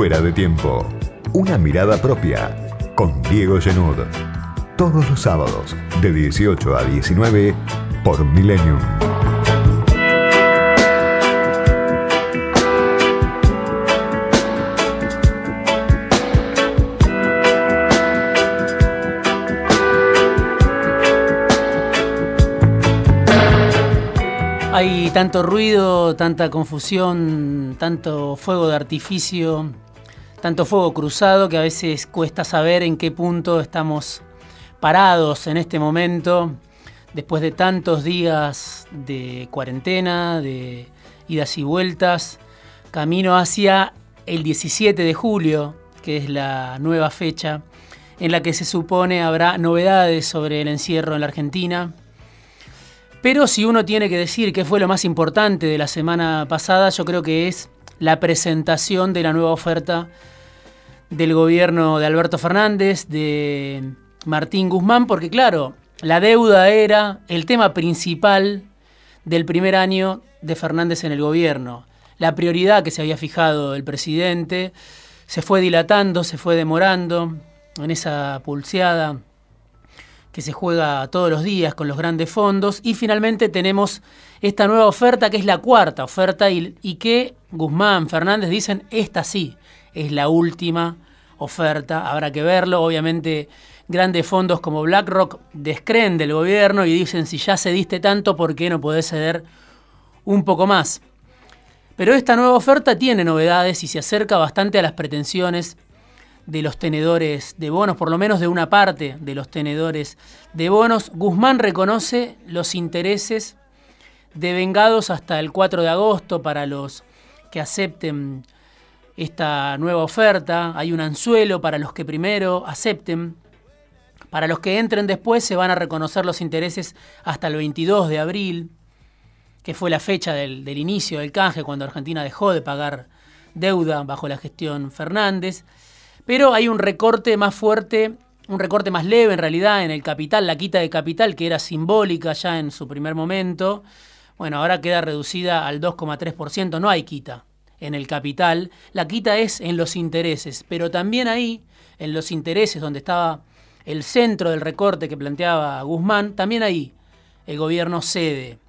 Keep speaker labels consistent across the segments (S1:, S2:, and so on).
S1: Fuera de tiempo. Una mirada propia con Diego Genud. Todos los sábados de 18 a 19 por Millennium.
S2: Hay tanto ruido, tanta confusión, tanto fuego de artificio, tanto fuego cruzado que a veces cuesta saber en qué punto estamos parados en este momento, después de tantos días de cuarentena, de idas y vueltas, camino hacia el 17 de julio, que es la nueva fecha en la que se supone habrá novedades sobre el encierro en la Argentina. Pero si uno tiene que decir qué fue lo más importante de la semana pasada, yo creo que es la presentación de la nueva oferta del gobierno de Alberto Fernández, de Martín Guzmán, porque claro, la deuda era el tema principal del primer año de Fernández en el gobierno. La prioridad que se había fijado el presidente se fue dilatando, se fue demorando en esa pulseada que se juega todos los días con los grandes fondos. Y finalmente tenemos esta nueva oferta, que es la cuarta oferta, y, que Guzmán, Fernández dicen, esta sí, es la última oferta, habrá que verlo. Obviamente grandes fondos como BlackRock descreen del gobierno y dicen, si ya cediste tanto, ¿por qué no podés ceder un poco más? Pero esta nueva oferta tiene novedades y se acerca bastante a las pretensiones de los tenedores de bonos, por lo menos de una parte de los tenedores de bonos. Guzmán reconoce los intereses devengados hasta el 4 de agosto para los que acepten esta nueva oferta. Hay un anzuelo para los que primero acepten. Para los que entren después se van a reconocer los intereses hasta el 22 de abril, que fue la fecha del, del inicio del canje, cuando Argentina dejó de pagar deuda bajo la gestión Fernández. Pero hay un recorte más fuerte, un recorte más leve en realidad en el capital, la quita de capital que era simbólica ya en su primer momento. Bueno, ahora queda reducida al 2,3%, no hay quita en el capital, la quita es en los intereses, pero también ahí, en los intereses donde estaba el centro del recorte que planteaba Guzmán, también ahí el gobierno cede.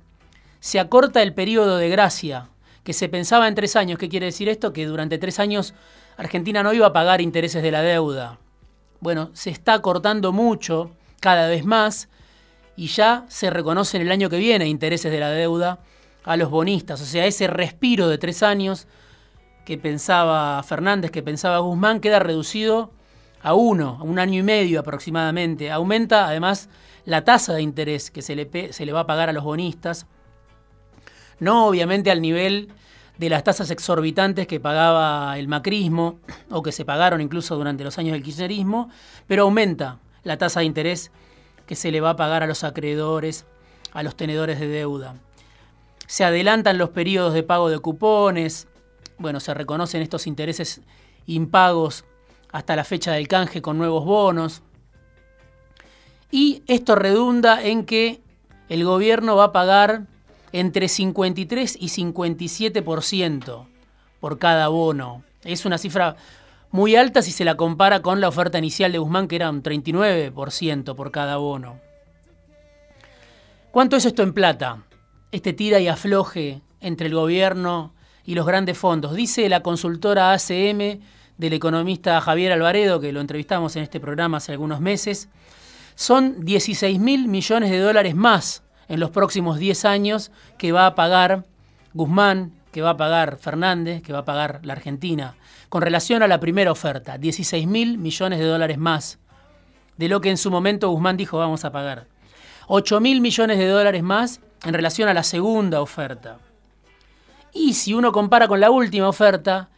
S2: Se acorta el periodo de gracia, que se pensaba en tres años. ¿Qué quiere decir esto? Que durante tres años Argentina no iba a pagar intereses de la deuda. Bueno, se está cortando mucho, cada vez más, y ya se reconoce en el año que viene intereses de la deuda a los bonistas. O sea, ese respiro de tres años que pensaba Fernández, que pensaba Guzmán, queda reducido a uno, a un año y medio aproximadamente. Aumenta además la tasa de interés que se le, se le va a pagar a los bonistas. No obviamente al nivel de las tasas exorbitantes que pagaba el macrismo o que se pagaron incluso durante los años del kirchnerismo, pero aumenta la tasa de interés que se le va a pagar a los acreedores, a los tenedores de deuda. Se adelantan los periodos de pago de cupones, bueno, se reconocen estos intereses impagos hasta la fecha del canje con nuevos bonos. Y esto redunda en que el gobierno va a pagar entre 53 y 57% por cada bono. Es una cifra muy alta si se la compara con la oferta inicial de Guzmán, que era un 39% por cada bono. ¿Cuánto es esto en plata? Este tira y afloje entre el gobierno y los grandes fondos. Dice la consultora ACM del economista Javier Alvaredo, que lo entrevistamos en este programa hace algunos meses, son 16 mil millones de dólares más en los próximos 10 años que va a pagar Guzmán, que va a pagar Fernández, que va a pagar la Argentina, con relación a la primera oferta, 16 mil millones de dólares más de lo que en su momento Guzmán dijo vamos a pagar. 8 mil millones de dólares más en relación a la segunda oferta. Y si uno compara con la última oferta,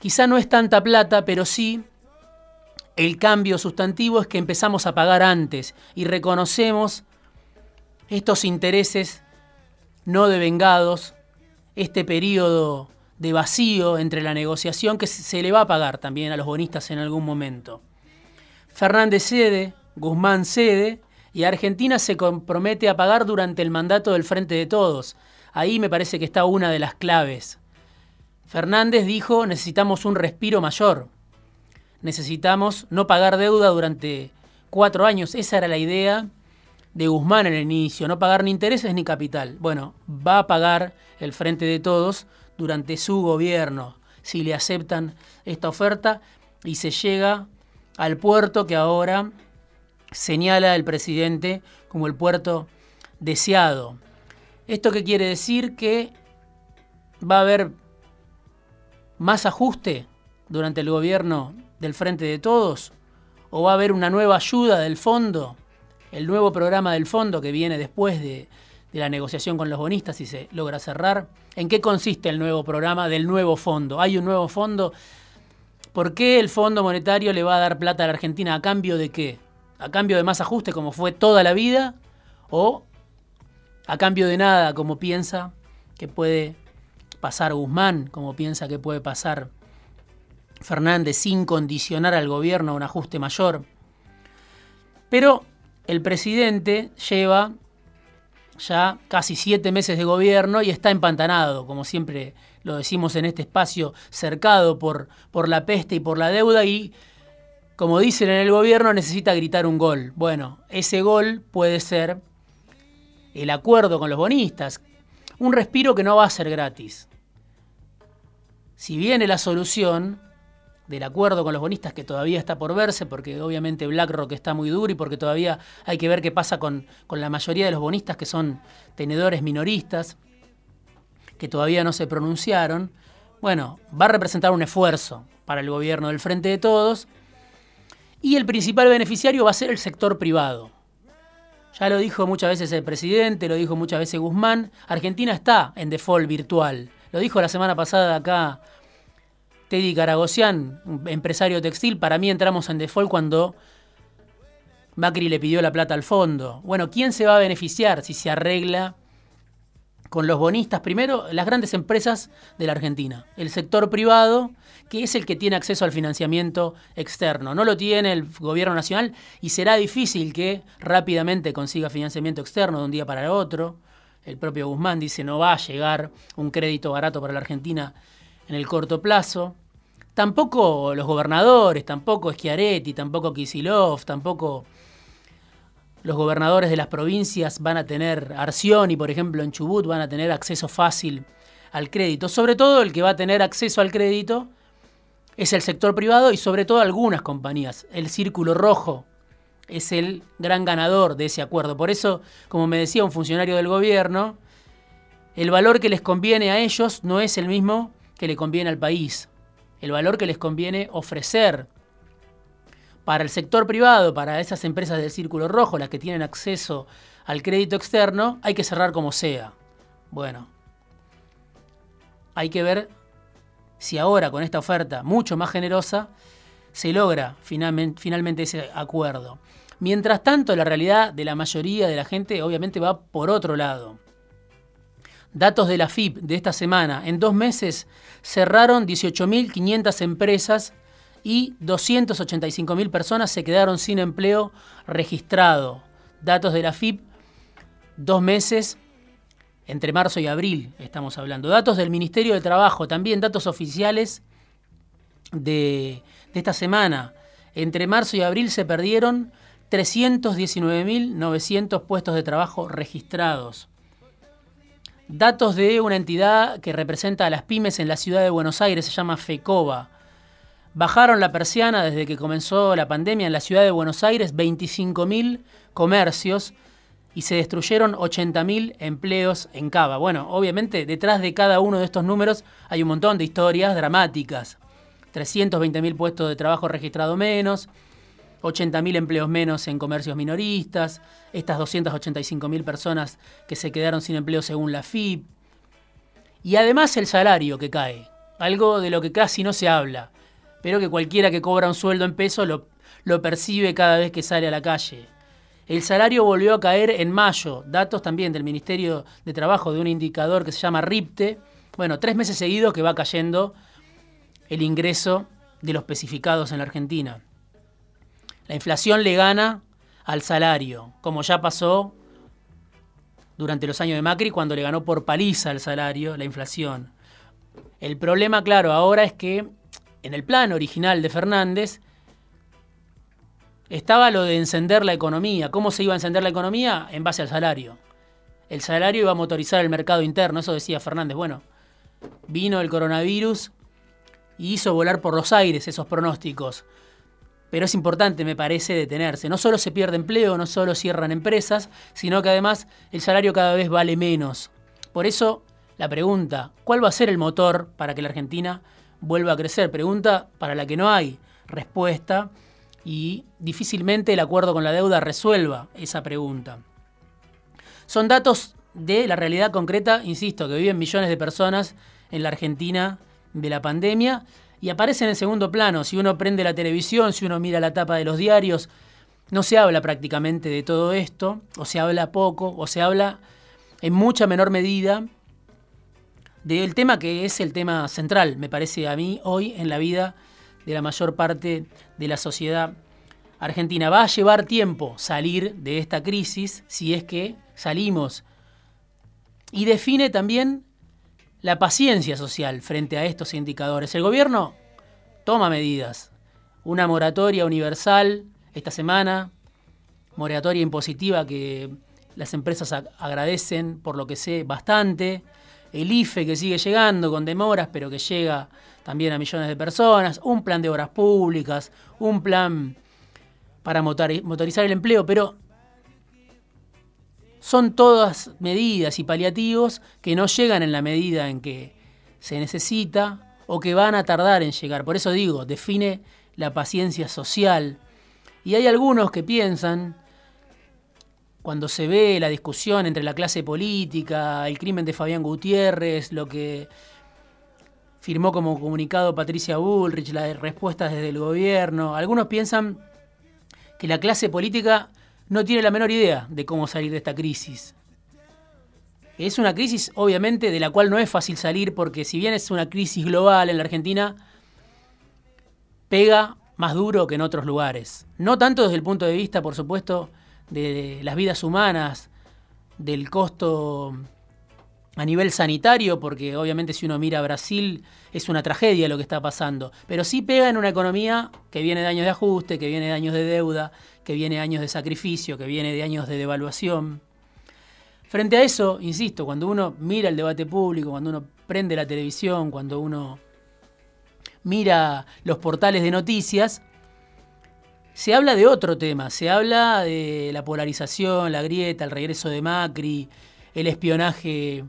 S2: quizá no es tanta plata, pero sí el cambio sustantivo es que empezamos a pagar antes y reconocemos estos intereses no devengados, este periodo de vacío entre la negociación que se le va a pagar también a los bonistas en algún momento. Fernández cede, Guzmán cede y Argentina se compromete a pagar durante el mandato del Frente de Todos. Ahí me parece que está una de las claves. Fernández dijo necesitamos un respiro mayor, necesitamos no pagar deuda durante cuatro años, esa era la idea de Guzmán en el inicio, no pagar ni intereses ni capital. Bueno, va a pagar el Frente de Todos durante su gobierno, si le aceptan esta oferta y se llega al puerto que ahora señala el presidente como el puerto deseado. ¿Esto qué quiere decir? Que va a haber más ajuste durante el gobierno del Frente de Todos o va a haber una nueva ayuda del fondo, el nuevo programa del fondo que viene después de, la negociación con los bonistas y se logra cerrar. ¿En qué consiste el nuevo programa del nuevo fondo? ¿Hay un nuevo fondo? ¿Por qué el Fondo Monetario le va a dar plata a la Argentina a cambio de qué? ¿A cambio de más ajuste como fue toda la vida? ¿O a cambio de nada como piensa que puede pasar Guzmán, como piensa que puede pasar Fernández sin condicionar al gobierno a un ajuste mayor. Pero el presidente lleva ya casi siete meses de gobierno y está empantanado, como siempre lo decimos en este espacio, cercado por, por la peste y por la deuda y, como dicen en el gobierno, necesita gritar un gol. Bueno, ese gol puede ser el acuerdo con los bonistas, un respiro que no va a ser gratis. Si viene la solución, del acuerdo con los bonistas que todavía está por verse, porque obviamente BlackRock está muy duro y porque todavía hay que ver qué pasa con, la mayoría de los bonistas que son tenedores minoristas, que todavía no se pronunciaron. Bueno, va a representar un esfuerzo para el gobierno del Frente de Todos y el principal beneficiario va a ser el sector privado. Ya lo dijo muchas veces el presidente, lo dijo muchas veces Guzmán, Argentina está en default virtual. Lo dijo la semana pasada acá Teddy Caragosian, empresario textil, para mí entramos en default cuando Macri le pidió la plata al fondo. Bueno, ¿quién se va a beneficiar si se arregla con los bonistas? Primero, las grandes empresas de la Argentina. El sector privado, que es el que tiene acceso al financiamiento externo. No lo tiene el gobierno nacional y será difícil que rápidamente consiga financiamiento externo de un día para el otro. El propio Guzmán dice no va a llegar un crédito barato para la Argentina en el corto plazo. Tampoco los gobernadores, tampoco Schiaretti, tampoco Kisilov, tampoco los gobernadores de las provincias van a tener, Arcioni, por ejemplo, en Chubut, van a tener acceso fácil al crédito. Sobre todo el que va a tener acceso al crédito es el sector privado y sobre todo algunas compañías. El Círculo Rojo es el gran ganador de ese acuerdo. Por eso, como me decía un funcionario del gobierno, el valor que les conviene a ellos no es el mismo que le conviene al país, el valor que les conviene ofrecer. Para el sector privado, para esas empresas del círculo rojo, las que tienen acceso al crédito externo, hay que cerrar como sea. Bueno, hay que ver si ahora con esta oferta mucho más generosa se logra finalmente, ese acuerdo. Mientras tanto, la realidad de la mayoría de la gente obviamente va por otro lado. Datos de la FIP de esta semana. En dos meses cerraron 18.500 empresas y 285.000 personas se quedaron sin empleo registrado. Datos de la FIP, dos meses entre marzo y abril estamos hablando. Datos del Ministerio de Trabajo, también datos oficiales de, de esta semana. Entre marzo y abril se perdieron 319.900 puestos de trabajo registrados. Datos de una entidad que representa a las pymes en la ciudad de Buenos Aires, se llama FECOBA. Bajaron la persiana desde que comenzó la pandemia en la ciudad de Buenos Aires 25.000 comercios y se destruyeron 80.000 empleos en Cava. Bueno, obviamente detrás de cada uno de estos números hay un montón de historias dramáticas. 320.000 puestos de trabajo registrados menos, 80.000 empleos menos en comercios minoristas, estas 285.000 personas que se quedaron sin empleo según la FIP, y además el salario que cae, algo de lo que casi no se habla, pero que cualquiera que cobra un sueldo en peso lo, lo percibe cada vez que sale a la calle. El salario volvió a caer en mayo, datos también del Ministerio de Trabajo de un indicador que se llama RIPTE, bueno, tres meses seguidos que va cayendo el ingreso de los especificados en la Argentina. La inflación le gana al salario, como ya pasó durante los años de Macri cuando le ganó por paliza al salario la inflación. El problema, claro, ahora es que en el plan original de Fernández estaba lo de encender la economía. ¿Cómo se iba a encender la economía? En base al salario. El salario iba a motorizar el mercado interno, eso decía Fernández. Bueno, vino el coronavirus y hizo volar por los aires esos pronósticos. Pero es importante, me parece, detenerse. No solo se pierde empleo, no solo cierran empresas, sino que además el salario cada vez vale menos. Por eso, la pregunta, ¿cuál va a ser el motor para que la Argentina vuelva a crecer? Pregunta para la que no hay respuesta y difícilmente el acuerdo con la deuda resuelva esa pregunta. Son datos de la realidad concreta, insisto, que viven millones de personas en la Argentina de la pandemia y aparecen en segundo plano. Si uno prende la televisión, si uno mira la tapa de los diarios, no se habla prácticamente de todo esto, o se habla poco, o se habla en mucha menor medida del tema que es el tema central, me parece a mí, hoy en la vida de la mayor parte de la sociedad argentina. Va a llevar tiempo salir de esta crisis, si es que salimos. Y define también la paciencia social frente a estos indicadores. El gobierno toma medidas. Una moratoria universal esta semana, moratoria impositiva que las empresas agradecen por lo que sé bastante. El IFE que sigue llegando con demoras, pero que llega también a millones de personas. Un plan de obras públicas, un plan para motorizar el empleo, pero son todas medidas y paliativos que no llegan en la medida en que se necesita o que van a tardar en llegar. Por eso digo, define la paciencia social. Y hay algunos que piensan, cuando se ve la discusión entre la clase política, el crimen de Fabián Gutiérrez, lo que firmó como comunicado Patricia Bullrich, las respuestas desde el gobierno, algunos piensan que la clase política no tiene la menor idea de cómo salir de esta crisis. Es una crisis, obviamente, de la cual no es fácil salir porque si bien es una crisis global en la Argentina, pega más duro que en otros lugares. No tanto desde el punto de vista, por supuesto, de las vidas humanas, del costo a nivel sanitario, porque obviamente si uno mira a Brasil es una tragedia lo que está pasando, pero sí pega en una economía que viene de años de ajuste, que viene de de deuda, que viene de años de sacrificio, que viene de años de devaluación. Frente a eso, insisto, cuando uno mira el debate público, cuando uno prende la televisión, cuando uno mira los portales de noticias, se habla de otro tema, se habla de la polarización, la grieta, el regreso de Macri, el espionaje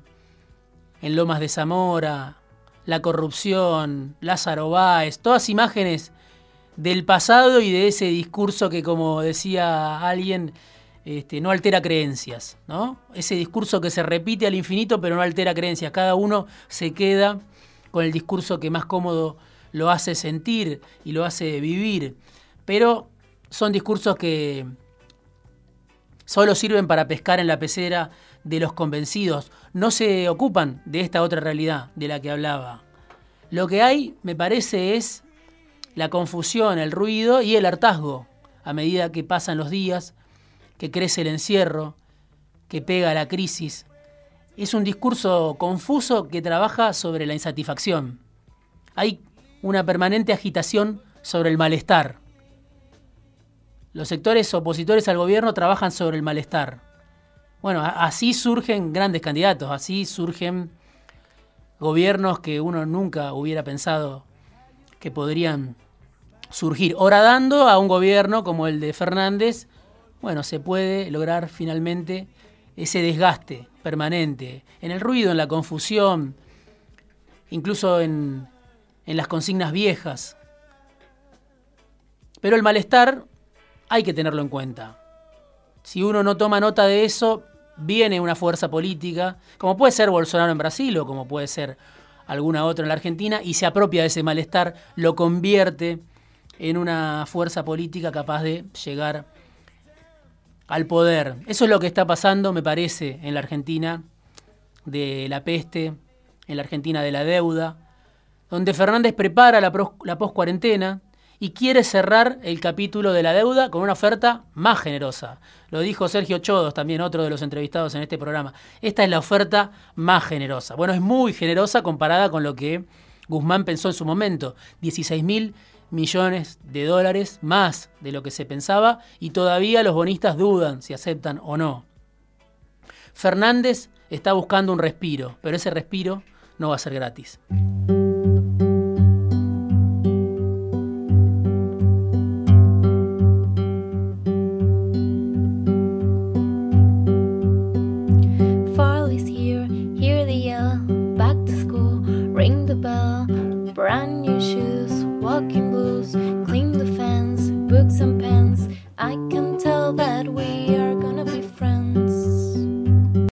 S2: en Lomas de Zamora, la corrupción, Lázaro Báez, todas imágenes del pasado y de ese discurso que, como decía alguien, este, no altera creencias, ¿no? Ese discurso que se repite al infinito pero no altera creencias. Cada uno se queda con el discurso que más cómodo lo hace sentir y lo hace vivir. Pero son discursos que solo sirven para pescar en la pecera de los convencidos, no se ocupan de esta otra realidad de la que hablaba. Lo que hay, me parece, es la confusión, el ruido y el hartazgo a medida que pasan los días, que crece el encierro, que pega la crisis. Es un discurso confuso que trabaja sobre la insatisfacción. Hay una permanente agitación sobre el malestar. Los sectores opositores al gobierno trabajan sobre el malestar. Bueno, así surgen grandes candidatos, así surgen gobiernos que uno nunca hubiera pensado que podrían surgir. Horadando a un gobierno como el de Fernández, bueno, se puede lograr finalmente ese desgaste permanente, en el ruido, en la confusión, incluso en, en las consignas viejas. Pero el malestar hay que tenerlo en cuenta. Si uno no toma nota de eso, viene una fuerza política, como puede ser Bolsonaro en Brasil o como puede ser alguna otra en la Argentina, y se apropia de ese malestar, lo convierte en una fuerza política capaz de llegar al poder. Eso es lo que está pasando, me parece, en la Argentina de la peste, en la Argentina de la deuda, donde Fernández prepara la, post-cuarentena y quiere cerrar el capítulo de la deuda con una oferta más generosa. Lo dijo Sergio Chodos, también otro de los entrevistados en este programa. Esta es la oferta más generosa. Bueno, es muy generosa comparada con lo que Guzmán pensó en su momento. 16 mil millones de dólares más de lo que se pensaba y todavía los bonistas dudan si aceptan o no. Fernández está buscando un respiro, pero ese respiro no va a ser gratis.